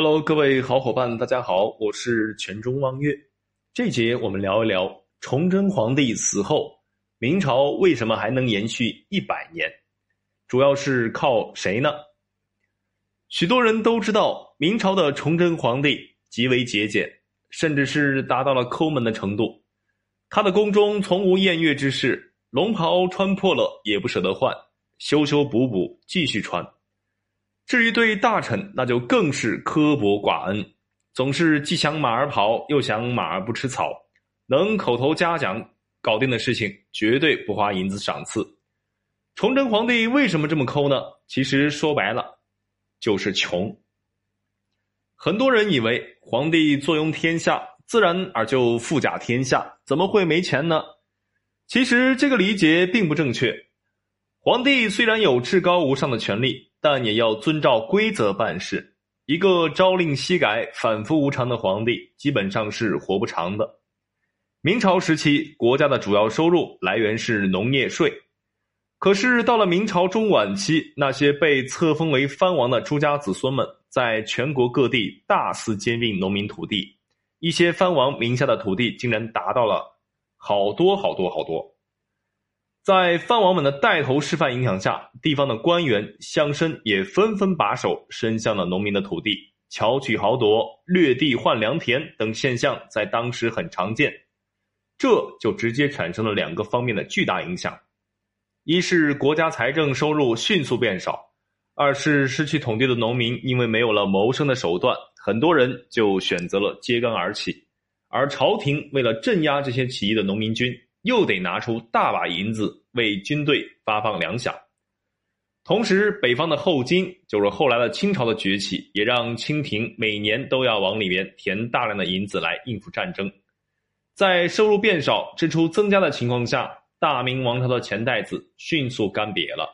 Hello，各位好伙伴，大家好，我是全中望月。这节我们聊一聊崇祯皇帝死后，明朝为什么还能延续一百年？主要是靠谁呢？许多人都知道，明朝的崇祯皇帝极为节俭，甚至是达到了抠门的程度。他的宫中从无宴乐之事，龙袍穿破了也不舍得换，修修补补继续穿。至于对大臣，那就更是刻薄寡恩，总是既想马儿跑，又想马儿不吃草。能口头嘉奖搞定的事情，绝对不花银子赏赐。崇祯皇帝为什么这么抠呢？其实说白了，就是穷。很多人以为皇帝坐拥天下，自然而就富甲天下，怎么会没钱呢？其实这个理解并不正确。皇帝虽然有至高无上的权力。但也要遵照规则办事。一个朝令夕改、反复无常的皇帝，基本上是活不长的。明朝时期，国家的主要收入来源是农业税。可是到了明朝中晚期，那些被册封为藩王的朱家子孙们，在全国各地大肆兼并农民土地，一些藩王名下的土地竟然达到了好多好多好多。在藩王们的带头示范影响下，地方的官员乡绅也纷纷把手伸向了农民的土地，巧取豪夺、掠地换良田等现象在当时很常见。这就直接产生了两个方面的巨大影响：一是国家财政收入迅速变少；二是失去土地的农民因为没有了谋生的手段，很多人就选择了揭竿而起，而朝廷为了镇压这些起义的农民军。又得拿出大把银子为军队发放粮饷，同时北方的后金，就是后来的清朝的崛起，也让清廷每年都要往里面填大量的银子来应付战争。在收入变少、支出增加的情况下，大明王朝的钱袋子迅速干瘪了。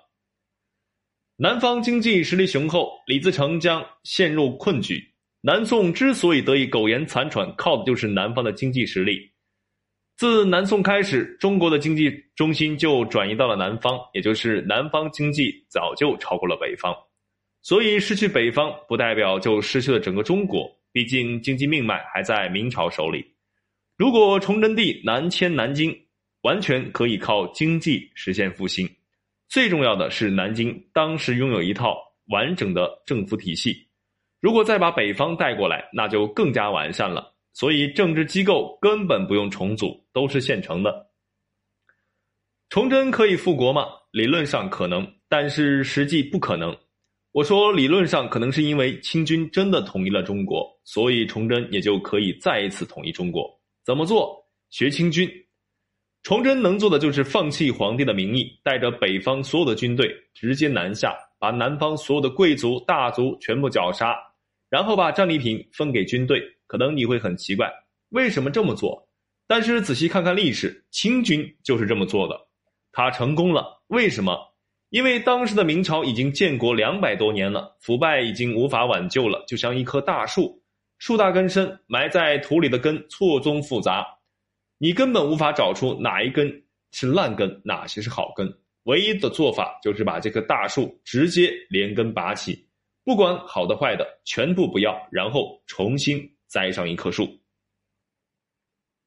南方经济实力雄厚，李自成将陷入困局。南宋之所以得以苟延残喘，靠的就是南方的经济实力。自南宋开始，中国的经济中心就转移到了南方，也就是南方经济早就超过了北方。所以失去北方，不代表就失去了整个中国。毕竟经济命脉还在明朝手里。如果崇祯帝南迁南京，完全可以靠经济实现复兴。最重要的是，南京当时拥有一套完整的政府体系。如果再把北方带过来，那就更加完善了。所以，政治机构根本不用重组，都是现成的。崇祯可以复国吗？理论上可能，但是实际不可能。我说理论上可能，是因为清军真的统一了中国，所以崇祯也就可以再一次统一中国。怎么做？学清军。崇祯能做的就是放弃皇帝的名义，带着北方所有的军队直接南下，把南方所有的贵族大族全部绞杀，然后把战利品分给军队。可能你会很奇怪，为什么这么做？但是仔细看看历史，清军就是这么做的，他成功了。为什么？因为当时的明朝已经建国两百多年了，腐败已经无法挽救了，就像一棵大树，树大根深，埋在土里的根错综复杂，你根本无法找出哪一根是烂根，哪些是好根。唯一的做法就是把这棵大树直接连根拔起，不管好的坏的，全部不要，然后重新。栽上一棵树。